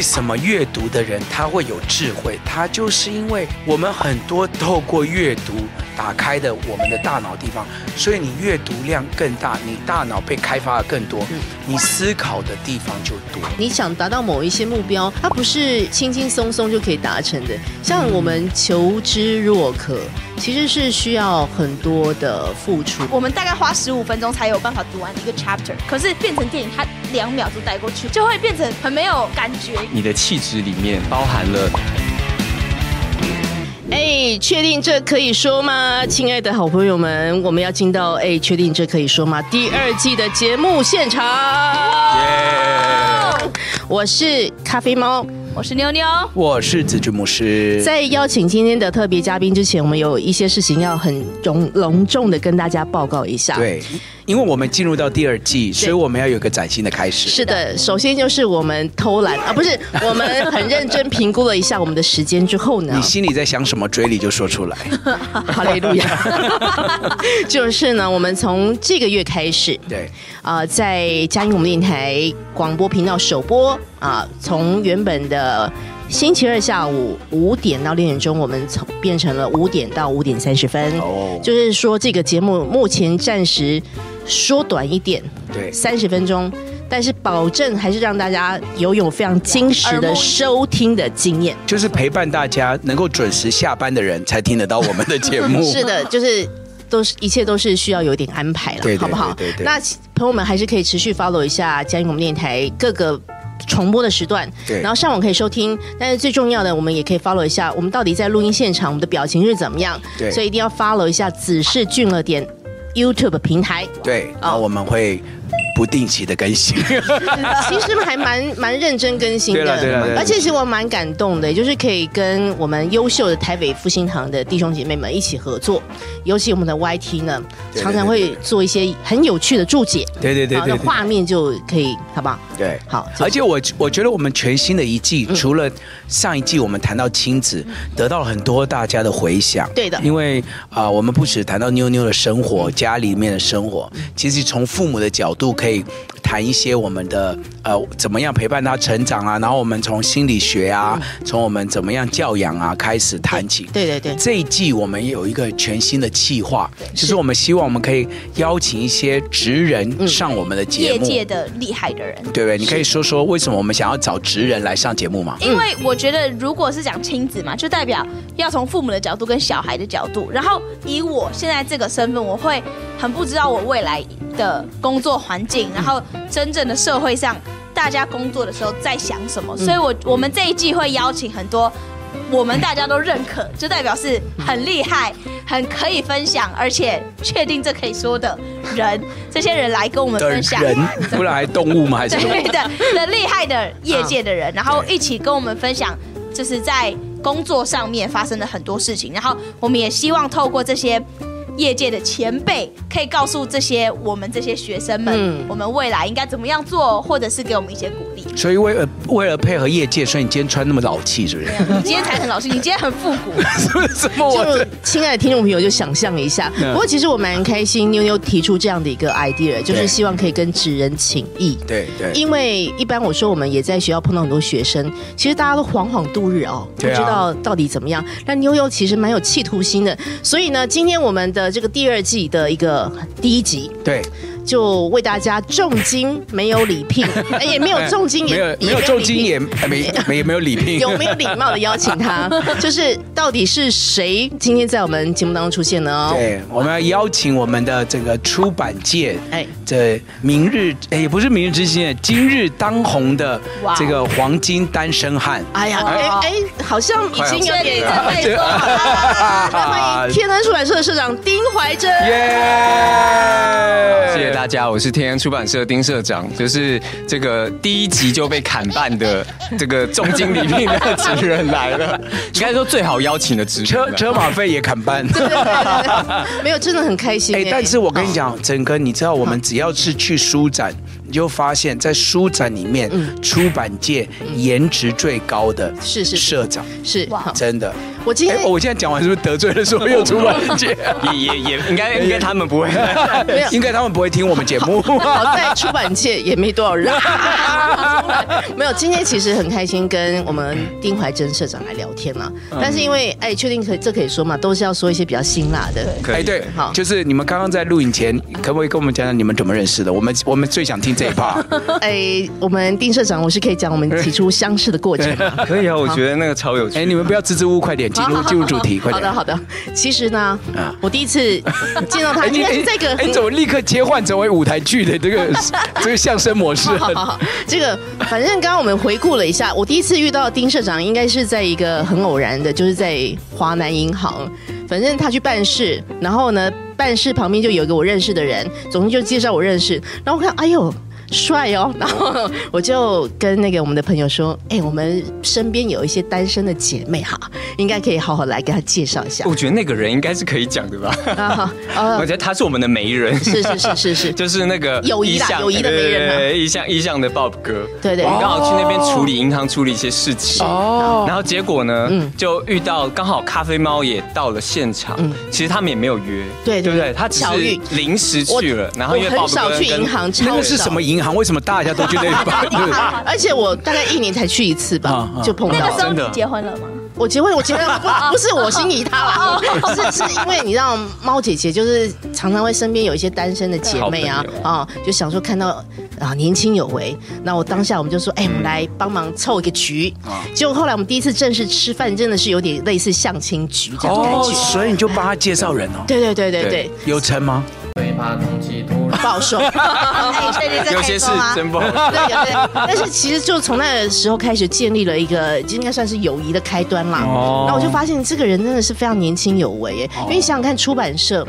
为什么阅读的人他会有智慧？他就是因为我们很多透过阅读打开的我们的大脑地方，所以你阅读量更大，你大脑被开发的更多，你思考的地方就多。你想达到某一些目标，它不是轻轻松松就可以达成的。像我们求知若渴，其实是需要很多的付出。我们大概花十五分钟才有办法读完一个 chapter，可是变成电影，它两秒就带过去，就会变成很没有感觉。你的气质里面包含了。哎，确定这可以说吗？亲爱的好朋友们，我们要进到哎，确定这可以说吗？第二季的节目现场。Yeah! 我是咖啡猫。我是妞妞，我是子君牧师。在邀请今天的特别嘉宾之前，我们有一些事情要很隆隆重的跟大家报告一下。对，因为我们进入到第二季，所以我们要有个崭新的开始。是的，首先就是我们偷懒啊，不是，我们很认真评估了一下我们的时间之后呢，你心里在想什么，嘴里就说出来。哈利路亚。就是呢，我们从这个月开始，对，啊、呃，在嘉音我们电台广播频道首播啊，从原本的。呃，星期二下午五点到六点钟，我们从变成了五点到五点三十分。哦，就是说这个节目目前暂时缩短一点，对，三十分钟，但是保证还是让大家拥有非常精实的收听的经验，就是陪伴大家能够准时下班的人才听得到我们的节目。是的，就是都是一切都是需要有点安排了，好不好？对对。那朋友们还是可以持续 follow 一下佳音我们电台各个。重播的时段，对，然后上网可以收听，但是最重要的，我们也可以 follow 一下，我们到底在录音现场，我们的表情是怎么样？对，所以一定要 follow 一下子是俊了点 YouTube 平台。对，然后我们会。不定期的更新，其实还蛮蛮认真更新的，对对对，而且其实我蛮感动的，就是可以跟我们优秀的台北复兴堂的弟兄姐妹们一起合作，尤其我们的 YT 呢，常常会做一些很有趣的注解，对对对，然后画面就可以，好不好？对，好。而且我我觉得我们全新的一季，嗯、除了上一季我们谈到亲子，得到了很多大家的回响，对的，因为啊、呃，我们不止谈到妞妞的生活，家里面的生活，其实从父母的角度可以。hey, 谈一些我们的呃怎么样陪伴他成长啊，然后我们从心理学啊，从我们怎么样教养啊开始谈起。对对对，这一季我们有一个全新的计划，就是。我们希望我们可以邀请一些职人上我们的节目，业界的厉害的人，对不对？你可以说说为什么我们想要找职人来上节目吗？因为我觉得如果是讲亲子嘛，就代表要从父母的角度跟小孩的角度，然后以我现在这个身份，我会很不知道我未来的工作环境，然后真正的社会上大家工作的时候在想什么，所以我我们这一季会邀请很多我们大家都认可，就代表是很厉害、很可以分享，而且确定这可以说的人，这些人来跟我们分享。人，不然还动物吗？还是 对的的厉害的业界的人，然后一起跟我们分享，就是在工作上面发生的很多事情，然后我们也希望透过这些。业界的前辈可以告诉这些我们这些学生们，嗯，我们未来应该怎么样做，或者是给我们一些鼓励。所以为了为了配合业界，所以你今天穿那么老气，是不是？你今天才很老气，你今天很复古。什么？我就亲爱的听众朋友就想象一下。不过其实我蛮开心，妞妞提出这样的一个 idea，就是希望可以跟职人请益。对对。因为一般我说我们也在学校碰到很多学生，其实大家都惶惶度日哦，不知道到底怎么样。但妞妞其实蛮有企图心的，所以呢，今天我们的这个第二季的一个第一集，对。就为大家重金没有礼聘，也没有重金也，也没有没有重金也没没也没有礼聘，有没有礼貌的邀请他？就是到底是谁今天在我们节目当中出现呢？对，我们要邀请我们的这个出版界，哎，这明日哎也不是明日之星，今日当红的这个黄金单身汉。哎呀，哎哎，好像已经有点在说好了。欢迎天恩出版社的社长丁怀真。耶，谢谢大家。大家，我是天安出版社丁社长，就是这个第一集就被砍半的这个重金礼聘的职人来了，应该说最好邀请的职人，车车马费也砍半，对对对对对没有，真的很开心。哎，但是我跟你讲，整个你知道，我们只要是去书展。你就发现，在书展里面，出版界颜值最高的是是社长，是哇真的。我今天哎，我现在讲完是不是得罪了所有出版界？也也也应该应该他们不会，没有 应该他们不会听我们节目。好在出版界也没多少人，没有。今天其实很开心跟我们丁怀珍社长来聊天嘛，但是因为哎，确定可以这可以说嘛，都是要说一些比较辛辣的。哎，对，好就是你们刚刚在录影前，可不可以跟我们讲讲你们怎么认识的？我们我们最想听这一趴。哎，我们丁社长，我是可以讲我们起初相识的过程吗？可以啊，我觉得那个超有趣。哎，你们不要支支吾吾，快点进入进入主题，快点。好的好的。其实呢，我第一次见到他，哎，应该是这个哎，怎么立刻切换成为舞台剧的这个这个相声模式？好好好，这个反正刚刚我们回顾了一下，我第一次遇到丁社长，应该是在一个很偶然的，就是在华南银行。反正他去办事，然后呢，办事旁边就有一个我认识的人，总之就介绍我认识。然后我看，哎呦。帅哦，然后我就跟那个我们的朋友说，哎，我们身边有一些单身的姐妹哈，应该可以好好来给他介绍一下。我觉得那个人应该是可以讲的吧？啊，我觉得他是我们的媒人，是是是是是，就是那个友谊的友谊的媒人，对，意向意向的 Bob 哥，对对，我们刚好去那边处理银行处理一些事情哦，然后结果呢，就遇到刚好咖啡猫也到了现场，其实他们也没有约，对对不对？他只是临时去了，然后因为很少去银行，那个是什么银行？为什么大家？都觉得，而且我大概一年才去一次吧，就碰到。那个时候你结婚了吗？我结婚，我结婚不 不是我心仪他啦，是是因为你知道猫姐姐就是常常会身边有一些单身的姐妹啊啊，就想说看到啊年轻有为，那我当下我们就说，哎，我们来帮忙凑一个局。结果后来我们第一次正式吃饭，真的是有点类似相亲局这样感觉。所以你就帮他介绍人哦。对对对对对，有成吗？最怕空气突然不好说，有些事真不好。对，有些，但是其实就从那个时候开始建立了一个，应该算是友谊的开端啦。哦。然后我就发现这个人真的是非常年轻有为耶，因为你想想看，出版社，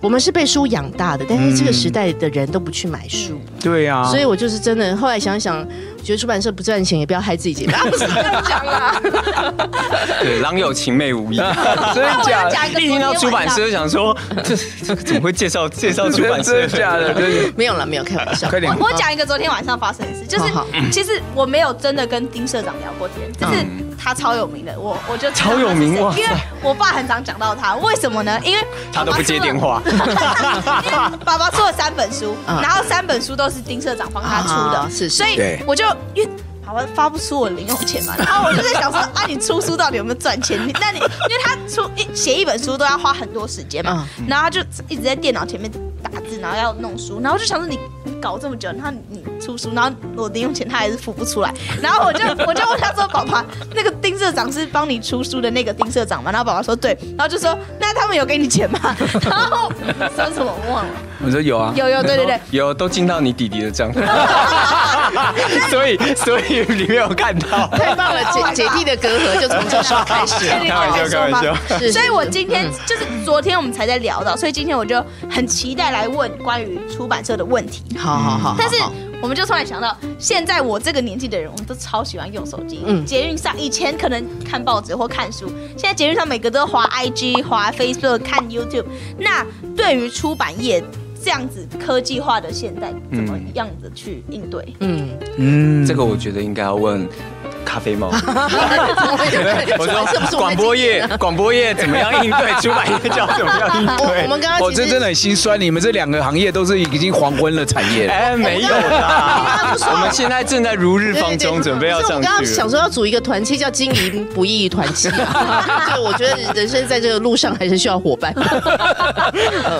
我们是被书养大的，但是这个时代的人都不去买书。对呀。所以我就是真的，后来想想。觉得出版社不赚钱，也不要害自己姐妹。不是这样讲啦。对，郎有情妹无意。真的假的？一听到出版社就，想说这这怎么会介绍介绍出版社？真的假的？没有了，没有开玩笑。快点。我我讲一个昨天晚上发生的事，就是其实我没有真的跟丁社长聊过天，就是他超有名的，我我就超有名哇！因为我爸很常讲到他，为什么呢？因为他都不接电话。爸爸出了三本书，然后三本书都是丁社长帮他出的，是，所以我就。因为爸爸发不出我零用钱嘛，然后我就在想说啊，你出书到底有没有赚钱？你那你 因为他出一写一本书都要花很多时间嘛，然后他就一直在电脑前面打字，然后要弄书，然后我就想说你你搞这么久，然后你出书，然后我零用钱他还是付不出来，然后我就我就问他说，宝宝，那个丁社长是帮你出书的那个丁社长吗？然后宝宝说对，然后就说那他们有给你钱吗？然后说什么我忘了。我说有啊，有有对对对，有都进到你弟弟的账户，所以所以你没有看到，太棒了，姐姐弟的隔阂就从这时候开始。开玩笑，开玩笑。所以我今天就是昨天我们才在聊到，所以今天我就很期待来问关于出版社的问题。好好好，但是我们就突然想到，现在我这个年纪的人，我们都超喜欢用手机。嗯，捷运上以前可能看报纸或看书，现在捷运上每个都滑 IG、滑 Facebook、看 YouTube。那对于出版业，这样子科技化的现代，怎么样子去应对？嗯嗯，这个我觉得应该要问咖啡猫。我说广播业，广播业怎么样应对？出版业叫怎么样应对？我们刚刚我这真的很心酸，你们这两个行业都是已经黄昏了产业。哎，没有啦，我们现在正在如日方中，准备要上去。我刚刚想说要组一个团契，叫经营不易团契。就我觉得人生在这个路上还是需要伙伴。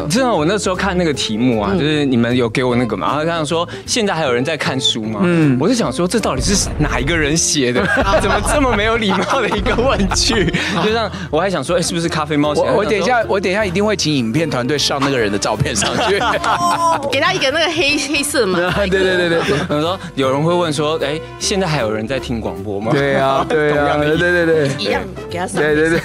真的，我那时候看那个题。题目啊，就是你们有给我那个嘛？然后他想说，现在还有人在看书吗？嗯，我就想说，这到底是哪一个人写的？怎么这么没有礼貌的一个问句？就像，我还想说，哎，是不是咖啡猫我？我等一下，我等一下一定会请影片团队上那个人的照片上去，给他一个那个黑黑色嘛。对对对对。我说有人会问说，哎，现在还有人在听广播吗？对啊，对啊，对对对，一样给他上。对对对，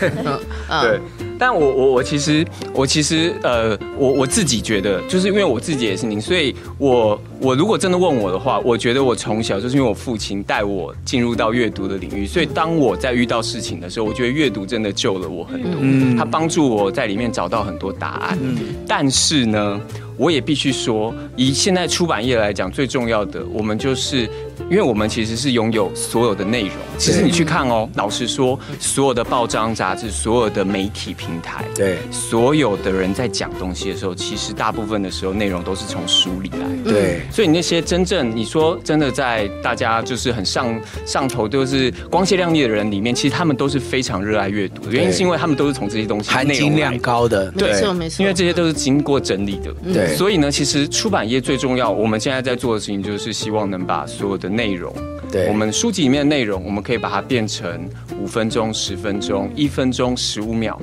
对。但我我我其实我其实呃我我自己觉得，就是因为我自己也是您，所以我我如果真的问我的话，我觉得我从小就是因为我父亲带我进入到阅读的领域，所以当我在遇到事情的时候，我觉得阅读真的救了我很多，嗯，他帮助我在里面找到很多答案。嗯，但是呢，我也必须说，以现在出版业来讲，最重要的，我们就是，因为我们其实是拥有所有的内容。其实你去看哦，老实说，所有的报章杂志，所有的媒体平台，对，所有的人在讲东西的时候，其实大部分的时候内容都是从书里来。对，所以你那些真正你说真的在大家就是很上上头就是光鲜亮丽的人里面，其实他们都是非常热爱阅读的，原因是因为他们都是从这些东西含金量高的，对，没错没错，因为这些都是经过整理的。对。所以呢，其实出版业最重要，我们现在在做的事情就是希望能把所有的内容，对，我们书籍里面的内容，我们可以把它变成五分钟、十分钟、一分钟、十五秒。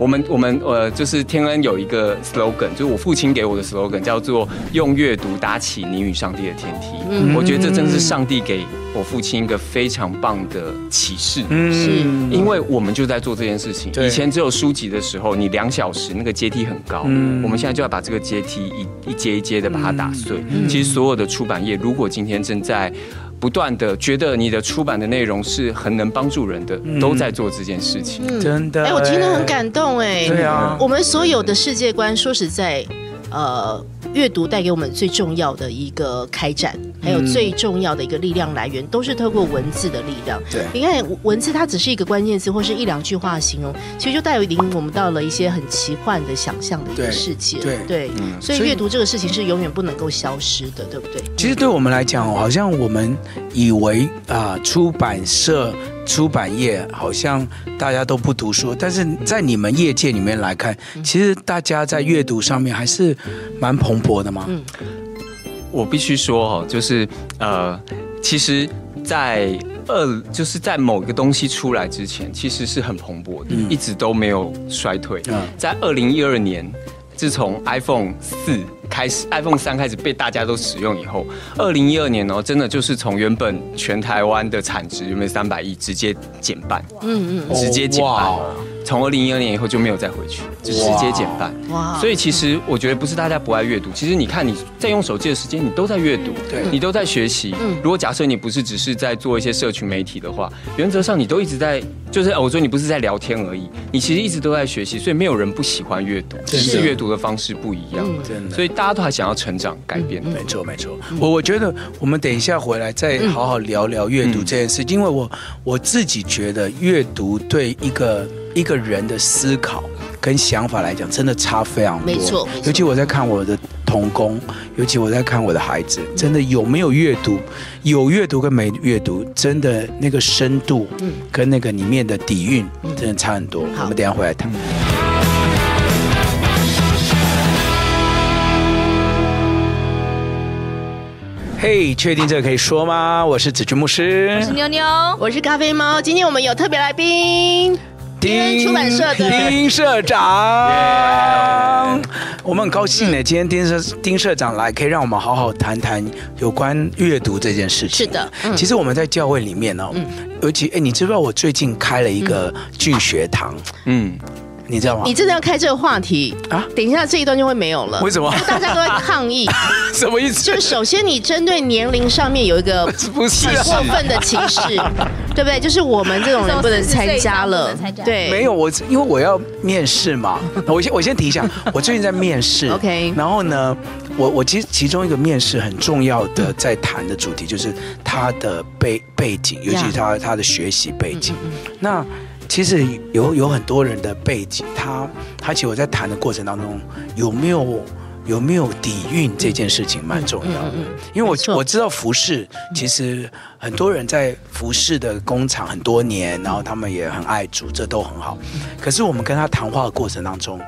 我们我们呃，就是天恩有一个 slogan，就是我父亲给我的 slogan，叫做“用阅读搭起你与上帝的天梯”。嗯，我觉得这真的是上帝给我父亲一个非常棒的启示。嗯，是因为我们就在做这件事情。以前只有书籍的时候，你两小时那个阶梯很高。嗯，我们现在就要把这个阶梯一一阶一阶的把它打碎。嗯，其实所有的出版业，如果今天正在不断的觉得你的出版的内容是很能帮助人的，嗯、都在做这件事情，嗯、真的。哎，我听得很感动哎。对啊，我们所有的世界观，说实在，呃。阅读带给我们最重要的一个开展，还有最重要的一个力量来源，都是透过文字的力量。对，你看文字，它只是一个关键词或是一两句话形容，其实就带领我们到了一些很奇幻的想象的一个世界。对对，所以阅读这个事情是永远不能够消失的，对不对？其实对我们来讲，好像我们以为啊，出版社。出版业好像大家都不读书，但是在你们业界里面来看，其实大家在阅读上面还是蛮蓬勃的嘛。嗯，我必须说哦，就是呃，其实，在二就是在某个东西出来之前，其实是很蓬勃的，一直都没有衰退。嗯在二零一二年，自从 iPhone 四。开始，iPhone 三开始被大家都使用以后，二零一二年哦，真的就是从原本全台湾的产值原本三百亿直接减半，嗯嗯，直接减半。从二零一二年以后就没有再回去，就直接减半。哇！所以其实我觉得不是大家不爱阅读，其实你看你在用手机的时间，你都在阅读，对，你都在学习。嗯，如果假设你不是只是在做一些社群媒体的话，原则上你都一直在，就是我说你不是在聊天而已，你其实一直都在学习。所以没有人不喜欢阅读，只是阅读的方式不一样。真的，所以大家都还想要成长、改变。没错，没错。我我觉得我们等一下回来再好好聊聊阅读这件事，因为我我自己觉得阅读对一个。一个人的思考跟想法来讲，真的差非常多。没错，尤其我在看我的童工，尤其我在看我的孩子，真的有没有阅读，有阅读跟没阅读，真的那个深度，跟那个里面的底蕴，真的差很多。我们等下回来谈。嘿，确定这个可以说吗？我是子君牧师，我是妞妞，我是咖啡猫。今天我们有特别来宾。丁出版社的丁社长我们很高兴呢。今天丁社丁社长来，可以让我们好好谈谈有关阅读这件事情。是的，嗯、其实我们在教会里面呢、哦，嗯、尤其哎，你知不知道我最近开了一个聚学堂？嗯。你知道吗？你真的要开这个话题啊？等一下这一段就会没有了。为什么？大家都在抗议。什么意思？就是首先你针对年龄上面有一个 不是很过分的歧视，对不对？就是我们这种人不能参加了。对，没有我，因为我要面试嘛。我先我先提一下，我最近在面试。OK。然后呢，我我其实其中一个面试很重要的在谈的主题就是他的背背景，尤其是他他的学习背景。那。其实有有很多人的背景，他他其实我在谈的过程当中，有没有有没有底蕴这件事情蛮重要的，因为我我知道服饰，其实很多人在服饰的工厂很多年，然后他们也很爱主，这都很好。可是我们跟他谈话的过程当中，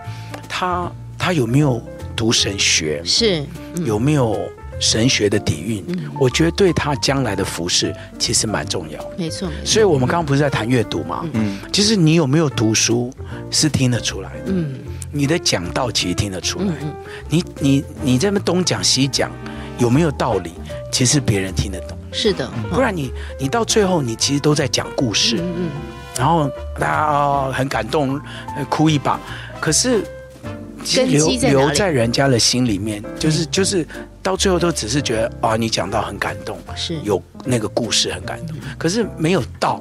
他他有没有读神学？是有没有？神学的底蕴，嗯、我觉得对他将来的服饰其实蛮重要。没错，所以我们刚刚不是在谈阅读吗？嗯，其实你有没有读书是听得出来的。嗯，你的讲道其实听得出来。嗯、你你你这边东讲西讲，有没有道理？其实别人听得懂。是的，不然你你到最后你其实都在讲故事。嗯嗯，然后大家很感动，哭一把。可是。留留在人家的心里面，就是就是到最后都只是觉得啊，你讲到很感动，是。有那个故事很感动，可是没有到。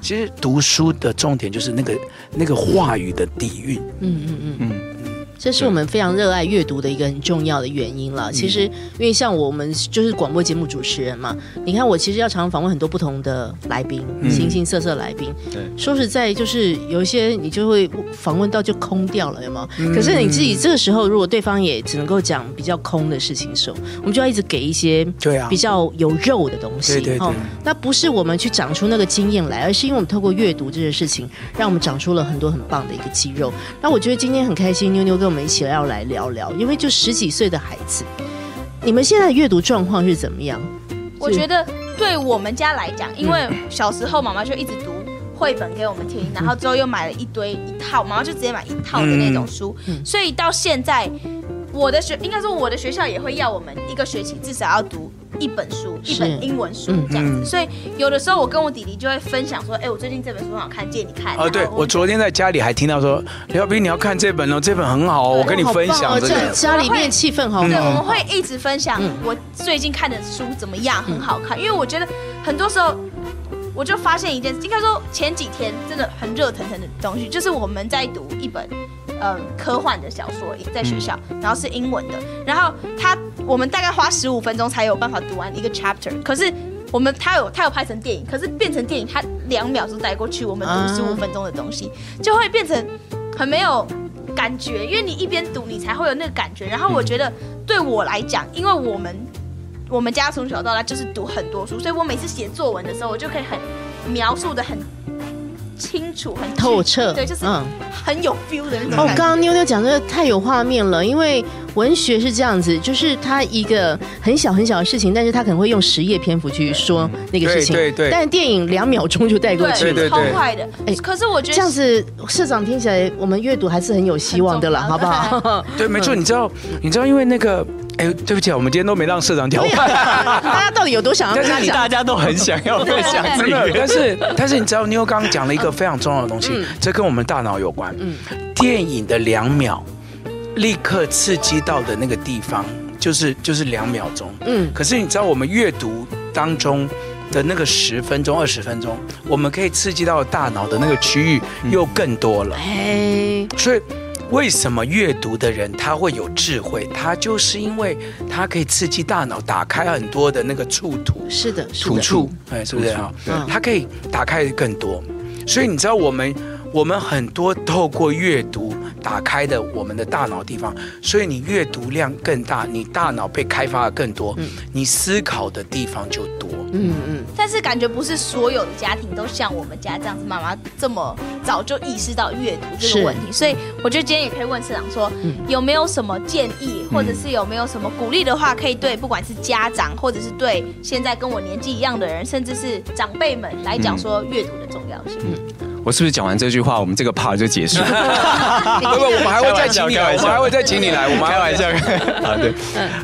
其实读书的重点就是那个那个话语的底蕴。嗯嗯嗯。嗯。这是我们非常热爱阅读的一个很重要的原因了。其实，因为像我们就是广播节目主持人嘛，你看我其实要常常访问很多不同的来宾，形形色色来宾。对，说实在，就是有一些你就会访问到就空掉了，有没有？可是你自己这个时候，如果对方也只能够讲比较空的事情的时候，我们就要一直给一些对啊比较有肉的东西。对对对。那不是我们去长出那个经验来，而是因为我们透过阅读这件事情，让我们长出了很多很棒的一个肌肉。那我觉得今天很开心，妞妞跟我们一起要来聊聊，因为就十几岁的孩子，你们现在阅读状况是怎么样？我觉得对我们家来讲，因为小时候妈妈就一直读绘本给我们听，然后之后又买了一堆一套，妈妈就直接买一套的那种书，所以到现在，我的学应该说我的学校也会要我们一个学期至少要读。一本书，一本英文书这样子，所以有的时候我跟我弟弟就会分享说，哎，我最近这本书很好看，借你看。哦，对，我昨天在家里还听到说，刘小兵你要看这本哦，这本很好哦，我跟你分享这个。家里面气氛好好。对，我们会一直分享我最近看的书怎么样，很好看。因为我觉得很多时候，我就发现一件事，应该说前几天真的很热腾腾的东西，就是我们在读一本。嗯，科幻的小说在学校，然后是英文的，然后他我们大概花十五分钟才有办法读完一个 chapter，可是我们他有他有拍成电影，可是变成电影他两秒钟带过去，我们读十五分钟的东西就会变成很没有感觉，因为你一边读你才会有那个感觉。然后我觉得对我来讲，因为我们我们家从小到大就是读很多书，所以我每次写作文的时候，我就可以很描述的很。清楚，很透彻，对，就是嗯，很有 feel 的那种。哦，刚刚妞妞讲的太有画面了，因为文学是这样子，就是它一个很小很小的事情，但是他可能会用十页篇幅去说那个事情，对对。但是电影两秒钟就带过去了，超快的。哎，可是我觉得这样子，社长听起来我们阅读还是很有希望的了，好不好？对，没错，你知道，你知道，因为那个。哎，对不起啊，我们今天都没让社长挑。大家到底有多想要？但是大家都很想要分享这个，但是但是你知道，妞刚刚讲了一个非常重要的东西，嗯、这跟我们大脑有关。嗯，电影的两秒，立刻刺激到的那个地方，就是就是两秒钟。嗯，可是你知道，我们阅读当中的那个十分钟、二十分钟，我们可以刺激到大脑的那个区域又更多了。哎、嗯，所以。为什么阅读的人他会有智慧？他就是因为他可以刺激大脑，打开很多的那个触图。是的，突触，哎，是不是啊？他可以打开更多。所以你知道，我们我们很多透过阅读打开的我们的大脑地方，所以你阅读量更大，你大脑被开发的更多，你思考的地方就多。嗯嗯，但是感觉不是所有的家庭都像我们家这样子，妈妈这么早就意识到阅读这个问题，所以我觉得今天也可以问社长说，嗯。有没有什么建议，或者是有没有什么鼓励的话，可以对不管是家长，或者是对现在跟我年纪一样的人，甚至是长辈们来讲说阅读的重要性。我是不是讲完这句话，我们这个 part 就结束了？不不，我们还会再请你来，我们还会再请你来，我们开玩笑。啊，对，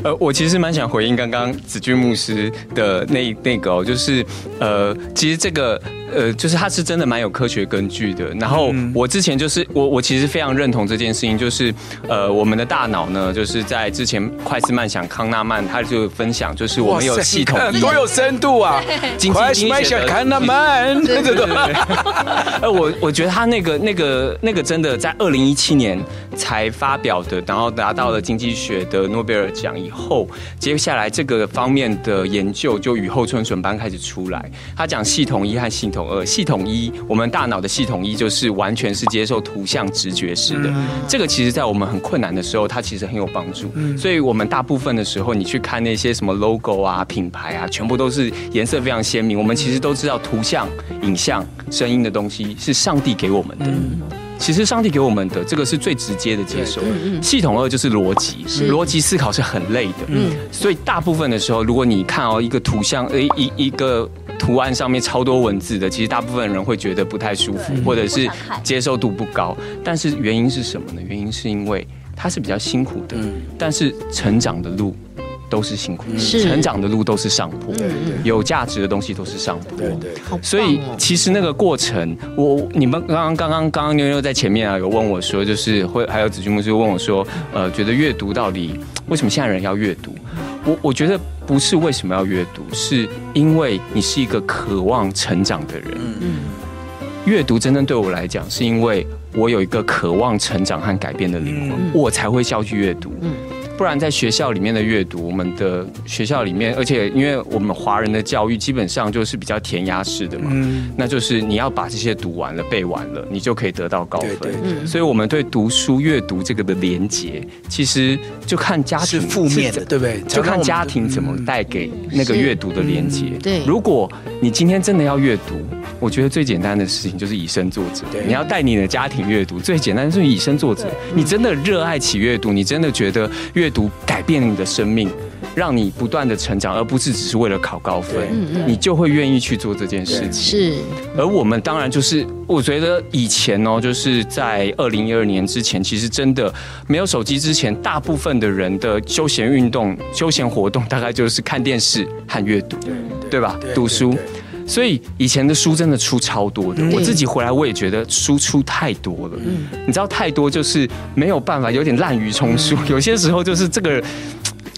呃，我其实蛮想回应刚刚子君牧师的那那个哦，就是呃，其实这个。呃，就是它是真的蛮有科学根据的。然后我之前就是我我其实非常认同这件事情，就是呃，我们的大脑呢，就是在之前快思慢想康纳曼他就分享，就是我们有系统多有深度啊！快思慢想康纳曼，对对对。呃，我我觉得他那个那个那个真的在二零一七年才发表的，然后拿到了经济学的诺贝尔奖以后，接下来这个方面的研究就雨后春笋般开始出来。他讲系统一和系统。呃，系统一，我们大脑的系统一就是完全是接受图像直觉式的。这个其实，在我们很困难的时候，它其实很有帮助。所以，我们大部分的时候，你去看那些什么 logo 啊、品牌啊，全部都是颜色非常鲜明。我们其实都知道，图像、影像、声音的东西是上帝给我们的。其实，上帝给我们的这个是最直接的接受。系统二就是逻辑，逻辑思考是很累的。嗯，所以大部分的时候，如果你看哦一个图像，呃一一个。图案上面超多文字的，其实大部分人会觉得不太舒服，或者是接受度不高。但是原因是什么呢？原因是因为它是比较辛苦的，但是成长的路都是辛苦是，成长的路都是上坡，对对有价值的东西都是上坡。对对。所以其实那个过程，我你们刚刚刚刚刚刚妞妞在前面啊，有问我说，就是会还有子君牧师问我说，呃，觉得阅读到底为什么现在人要阅读？我我觉得不是为什么要阅读，是因为你是一个渴望成长的人。嗯，阅读真正对我来讲，是因为我有一个渴望成长和改变的灵魂，我才会要去阅读。不然，在学校里面的阅读，我们的学校里面，而且因为我们华人的教育基本上就是比较填鸭式的嘛，嗯，那就是你要把这些读完了、背完了，你就可以得到高分。对对对，所以，我们对读书、阅读这个的连结，其实就看家庭是负面的，对不对？就看家庭怎么带给那个阅读的连结。对，如果你今天真的要阅读，我觉得最简单的事情就是以身作则。你要带你的家庭阅读，最简单就是以身作则。你真的热爱起阅读，你真的觉得阅读改变你的生命，让你不断的成长，而不是只是为了考高分，你就会愿意去做这件事情。是，而我们当然就是，我觉得以前哦，就是在二零一二年之前，其实真的没有手机之前，大部分的人的休闲运动、休闲活动大概就是看电视和阅读，对吧？读书。所以以前的书真的出超多的，我自己回来我也觉得书出太多了。嗯，你知道太多就是没有办法，有点滥竽充数。有些时候就是这个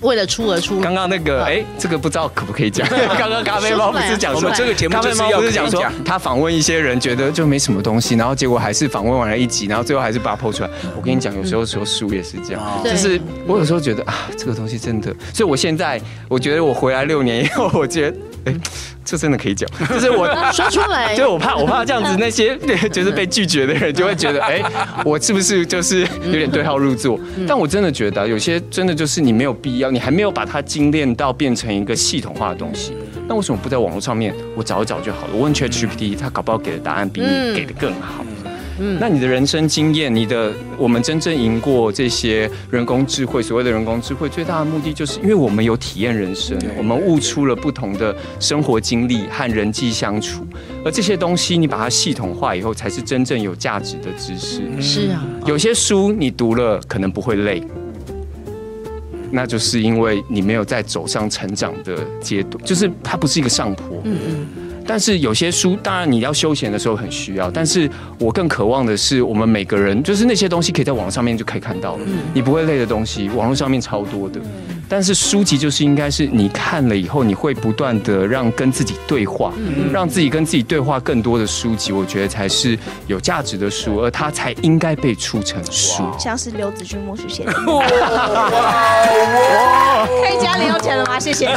为了出而出。刚刚那个哎，这个不知道可不可以讲？刚刚咖啡猫不是讲说这个节目不是要讲说他访问一些人，觉得就没什么东西，然后结果还是访问完了一集，然后最后还是把它 po 出来。我跟你讲，有时候说书也是这样，就是我有时候觉得啊，这个东西真的。所以我现在我觉得我回来六年以后，我觉得哎。这真的可以讲，就是我说出来，就是我怕，我怕这样子那些对，就是被拒绝的人就会觉得，哎，我是不是就是有点对号入座？但我真的觉得，有些真的就是你没有必要，你还没有把它精炼到变成一个系统化的东西，那为什么不在网络上面我找一找就好了？我问 ChatGPT，它搞不好给的答案比你给的更好。嗯，那你的人生经验，你的我们真正赢过这些人工智慧，所谓的人工智慧最大的目的，就是因为我们有体验人生，我们悟出了不同的生活经历和人际相处，而这些东西你把它系统化以后，才是真正有价值的知识。是啊，有些书你读了可能不会累，那就是因为你没有在走上成长的阶段，就是它不是一个上坡。嗯嗯。但是有些书，当然你要休闲的时候很需要。但是我更渴望的是，我们每个人就是那些东西可以在网上面就可以看到了，你不会累的东西，网络上面超多的。但是书籍就是应该是你看了以后，你会不断的让跟自己对话，让自己跟自己对话更多的书籍，我觉得才是有价值的书，而它才应该被出成书。像是刘子君牧师写的。可以加零用钱了吗？谢谢。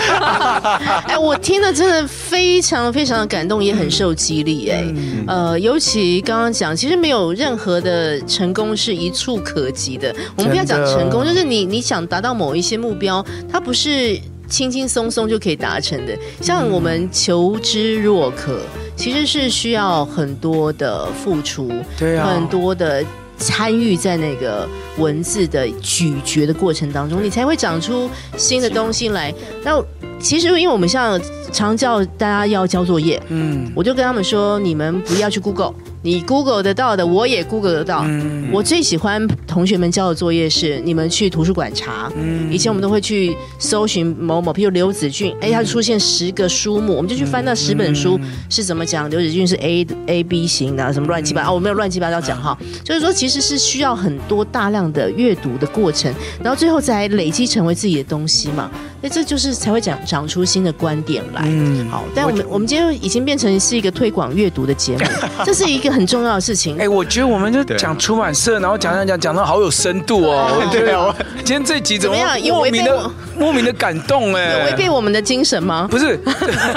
哎，我听了真的非常非常的感动，也很受激励。哎，呃，尤其刚刚讲，其实没有任何的成功是一触可及的。我们不要讲成功，就是你你想达到某一些目标。它不是轻轻松松就可以达成的，像我们求知若渴，其实是需要很多的付出，对啊，很多的参与在那个文字的咀嚼的过程当中，你才会长出新的东西来。那其实，因为我们像常叫大家要交作业，嗯，我就跟他们说，你们不要去 Google。你 Google 得到的，我也 Google 得到。嗯、我最喜欢同学们交的作业是，你们去图书馆查。嗯、以前我们都会去搜寻某某，譬如刘子俊，哎，他出现十个书目，我们就去翻那十本书是怎么讲。刘子俊是 A A B 型的，什么乱七八糟，哦，我没有乱七八糟讲哈。就是说，其实是需要很多大量的阅读的过程，然后最后才累积成为自己的东西嘛。那这就是才会讲长出新的观点来。嗯，好，但我们我们今天已经变成是一个推广阅读的节目，这是一个。很重要的事情，哎，我觉得我们就讲出版社，然后讲讲讲讲到好有深度哦。对啊，今天这集怎么样？莫名的莫名的感动哎，有违背我们的精神吗？不是，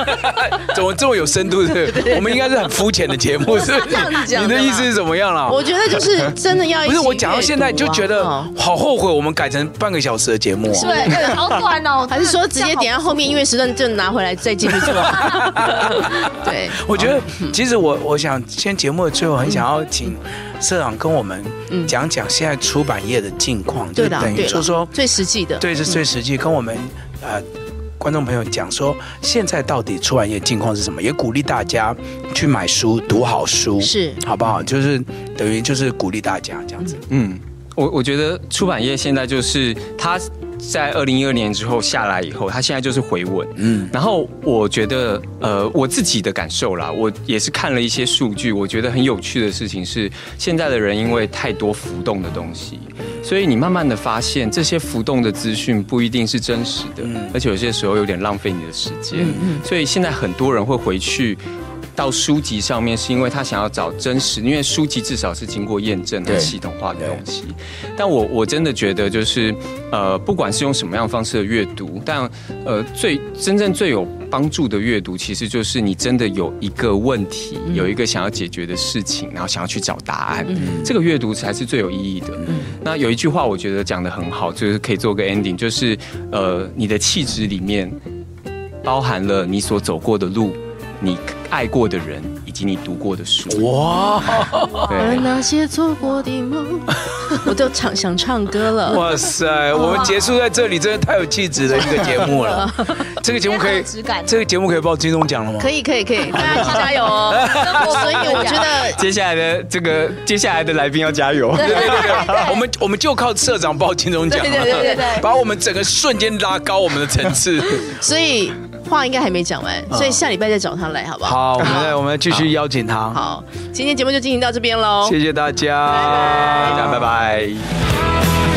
怎么这么有深度？是，我们应该是很肤浅的节目，是？你的意思是怎么样了？我觉得就是真的要，不是我讲到现在就觉得好后悔，我们改成半个小时的节目，是不是？好短哦，还是说直接点下后面音乐时段就拿回来再继续做？对，我觉得其实我我想先节目的。最后很想要请社长跟我们讲讲现在出版业的近况，就等于说说最实际的，对，是最实际。跟我们呃观众朋友讲说，现在到底出版业近况是什么？也鼓励大家去买书，读好书，是好不好？就是等于就是鼓励大家这样子。嗯，我我觉得出版业现在就是它。在二零一二年之后下来以后，他现在就是回稳。嗯，然后我觉得，呃，我自己的感受啦，我也是看了一些数据，我觉得很有趣的事情是，现在的人因为太多浮动的东西，所以你慢慢的发现这些浮动的资讯不一定是真实的，而且有些时候有点浪费你的时间。嗯，所以现在很多人会回去。到书籍上面，是因为他想要找真实，因为书籍至少是经过验证和系统化的东西。但我我真的觉得，就是呃，不管是用什么样方式的阅读，但呃，最真正最有帮助的阅读，其实就是你真的有一个问题，有一个想要解决的事情，然后想要去找答案，嗯、这个阅读才是最有意义的。嗯、那有一句话，我觉得讲的很好，就是可以做个 ending，就是呃，你的气质里面包含了你所走过的路，你爱过的人。以及你读过的书哇，而那些做过的梦，我都唱想唱歌了。哇塞，我们结束在这里，真的太有气质的一个节目了。这个节目可以，这个节目可以报金钟奖了吗？可以，可以，可以，大家 一起加油哦！所以我觉得接下来的这个接下来的来宾要加油。对对对，我们我们就靠社长报金钟奖，对对对对，把我们整个瞬间拉高我们的层次。所以。话应该还没讲完，所以下礼拜再找他来，好不好？好，我们来，我们继续邀请他。好，今天节目就进行到这边喽，谢谢大家，大家拜拜。